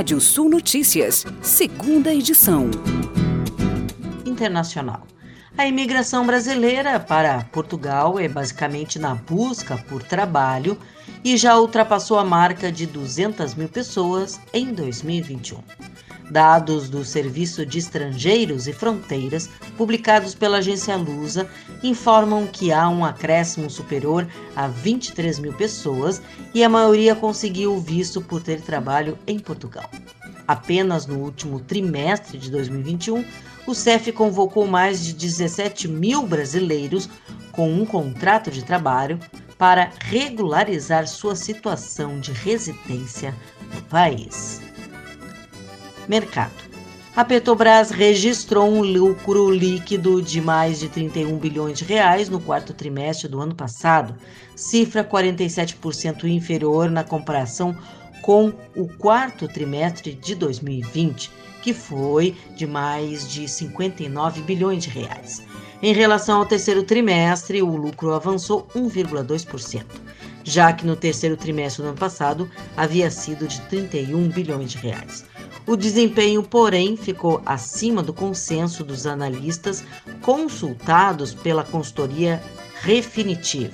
Rádio Sul Notícias, segunda edição. Internacional. A imigração brasileira para Portugal é basicamente na busca por trabalho e já ultrapassou a marca de 200 mil pessoas em 2021. Dados do Serviço de Estrangeiros e Fronteiras, publicados pela agência Lusa, informam que há um acréscimo superior a 23 mil pessoas e a maioria conseguiu o visto por ter trabalho em Portugal. Apenas no último trimestre de 2021, o CEF convocou mais de 17 mil brasileiros com um contrato de trabalho para regularizar sua situação de residência no país. Mercado. A Petrobras registrou um lucro líquido de mais de 31 bilhões de reais no quarto trimestre do ano passado, cifra 47% inferior na comparação com o quarto trimestre de 2020, que foi de mais de 59 bilhões de reais. Em relação ao terceiro trimestre, o lucro avançou 1,2%, já que no terceiro trimestre do ano passado havia sido de 31 bilhões de reais. O desempenho, porém, ficou acima do consenso dos analistas consultados pela consultoria Refinitiv,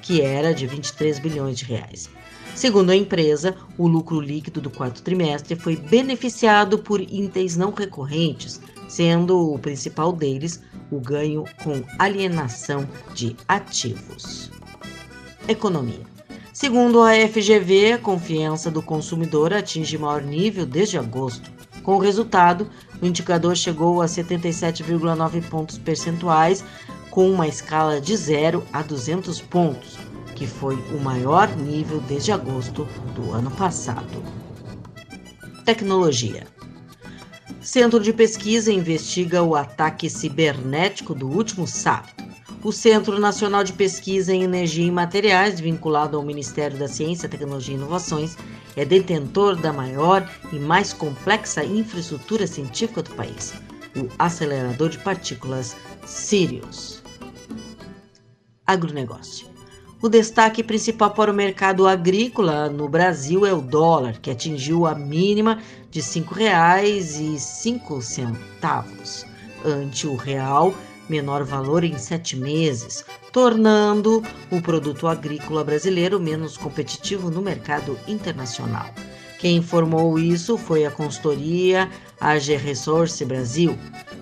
que era de 23 bilhões de reais. Segundo a empresa, o lucro líquido do quarto trimestre foi beneficiado por itens não recorrentes, sendo o principal deles o ganho com alienação de ativos. Economia. Segundo a FGV, a confiança do consumidor atinge maior nível desde agosto. Com o resultado, o indicador chegou a 77,9 pontos percentuais, com uma escala de 0 a 200 pontos, que foi o maior nível desde agosto do ano passado. Tecnologia. Centro de Pesquisa investiga o ataque cibernético do último sábado. O Centro Nacional de Pesquisa em Energia e Materiais, vinculado ao Ministério da Ciência, Tecnologia e Inovações, é detentor da maior e mais complexa infraestrutura científica do país, o acelerador de partículas Sirius. Agronegócio. O destaque principal para o mercado agrícola no Brasil é o dólar, que atingiu a mínima de R$ 5,05 ante o real menor valor em sete meses, tornando o produto agrícola brasileiro menos competitivo no mercado internacional. Quem informou isso foi a consultoria AG Resource Brasil.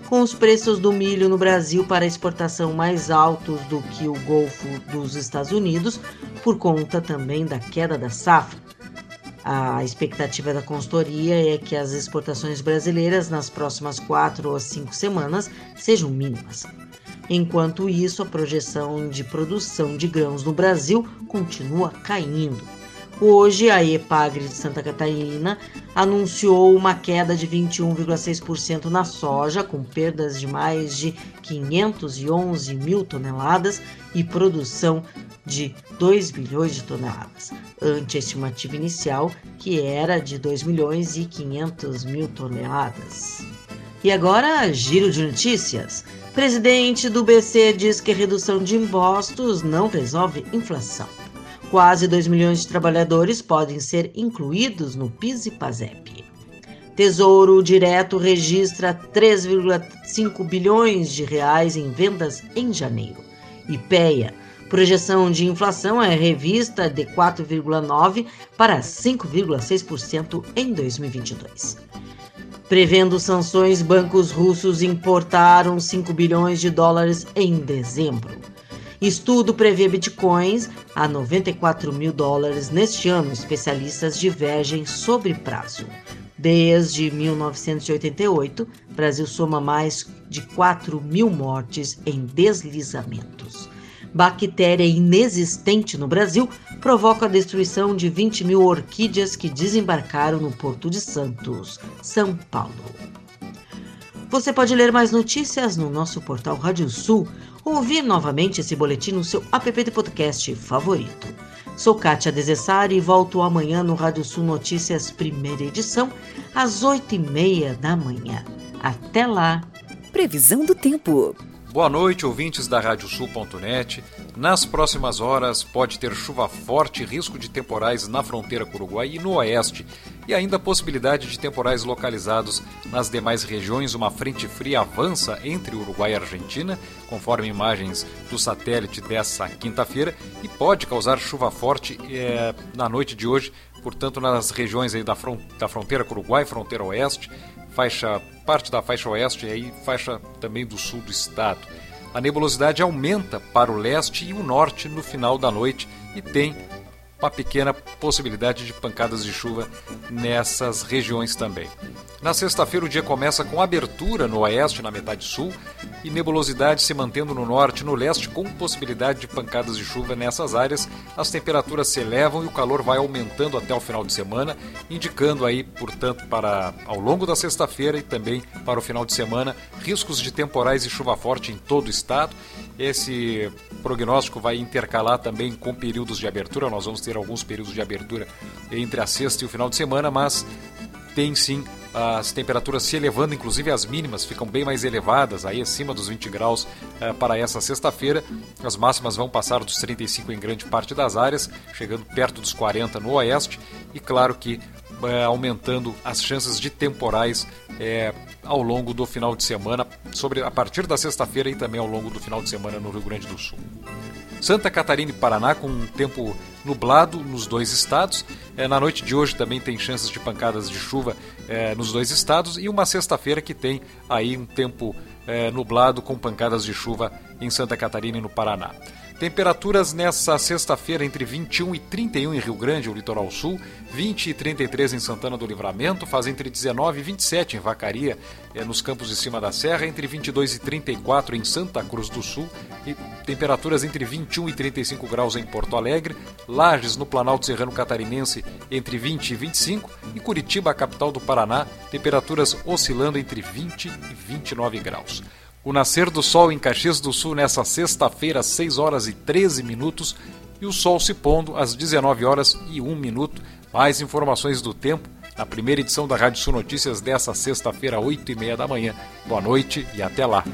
Com os preços do milho no Brasil para exportação mais altos do que o Golfo dos Estados Unidos, por conta também da queda da safra. A expectativa da consultoria é que as exportações brasileiras nas próximas quatro ou cinco semanas sejam mínimas. Enquanto isso, a projeção de produção de grãos no Brasil continua caindo. Hoje, a EPAGRE de Santa Catarina anunciou uma queda de 21,6% na soja, com perdas de mais de 511 mil toneladas e produção de 2 bilhões de toneladas, ante a estimativa inicial que era de 2 milhões e 500 mil toneladas. E agora, giro de notícias. Presidente do BC diz que redução de impostos não resolve inflação. Quase 2 milhões de trabalhadores podem ser incluídos no PIS e PASEP. Tesouro Direto registra 3,5 bilhões de reais em vendas em janeiro. IPEA Projeção de inflação é revista de 4,9% para 5,6% em 2022. Prevendo sanções, bancos russos importaram 5 bilhões de dólares em dezembro. Estudo prevê bitcoins a 94 mil dólares neste ano. Especialistas divergem sobre prazo. Desde 1988, Brasil soma mais de 4 mil mortes em deslizamentos bactéria inexistente no Brasil, provoca a destruição de 20 mil orquídeas que desembarcaram no Porto de Santos, São Paulo. Você pode ler mais notícias no nosso portal Rádio Sul ou ouvir novamente esse boletim no seu app de podcast favorito. Sou Kátia Desessari e volto amanhã no Rádio Sul Notícias, primeira edição, às oito e meia da manhã. Até lá! Previsão do tempo. Boa noite, ouvintes da Radiosul.net. Nas próximas horas pode ter chuva forte risco de temporais na fronteira com o Uruguai e no oeste, e ainda possibilidade de temporais localizados nas demais regiões. Uma frente fria avança entre Uruguai e Argentina, conforme imagens do satélite dessa quinta-feira, e pode causar chuva forte é, na noite de hoje, portanto, nas regiões da, front da fronteira com o Uruguai, fronteira oeste, faixa parte da faixa oeste e aí faixa também do sul do estado. A nebulosidade aumenta para o leste e o norte no final da noite e tem uma pequena possibilidade de pancadas de chuva nessas regiões também. Na sexta-feira, o dia começa com abertura no oeste, na metade sul, e nebulosidade se mantendo no norte e no leste, com possibilidade de pancadas de chuva nessas áreas. As temperaturas se elevam e o calor vai aumentando até o final de semana, indicando aí, portanto, para ao longo da sexta-feira e também para o final de semana, riscos de temporais e chuva forte em todo o estado. Esse prognóstico vai intercalar também com períodos de abertura. Nós vamos ter alguns períodos de abertura entre a sexta e o final de semana, mas tem sim as temperaturas se elevando, inclusive as mínimas ficam bem mais elevadas, aí acima dos 20 graus eh, para essa sexta-feira. As máximas vão passar dos 35 em grande parte das áreas, chegando perto dos 40 no oeste, e claro que eh, aumentando as chances de temporais eh, ao longo do final de semana, sobre a partir da sexta-feira e também ao longo do final de semana no Rio Grande do Sul. Santa Catarina e Paraná com um tempo nublado nos dois estados. É, na noite de hoje também tem chances de pancadas de chuva é, nos dois estados e uma sexta-feira que tem aí um tempo é, nublado com pancadas de chuva em Santa Catarina e no Paraná. Temperaturas nessa sexta-feira entre 21 e 31 em Rio Grande, o litoral sul, 20 e 33 em Santana do Livramento, faz entre 19 e 27 em Vacaria, é, nos campos de cima da serra, entre 22 e 34 em Santa Cruz do Sul, e temperaturas entre 21 e 35 graus em Porto Alegre, Lages no Planalto Serrano Catarinense entre 20 e 25 e Curitiba, capital do Paraná, temperaturas oscilando entre 20 e 29 graus. O nascer do sol em Caxias do Sul nessa sexta-feira, às 6 horas e 13 minutos, e o sol se pondo às 19 horas e 1 minuto. Mais informações do tempo na primeira edição da Rádio Sul Notícias dessa sexta-feira, 8 e meia da manhã. Boa noite e até lá.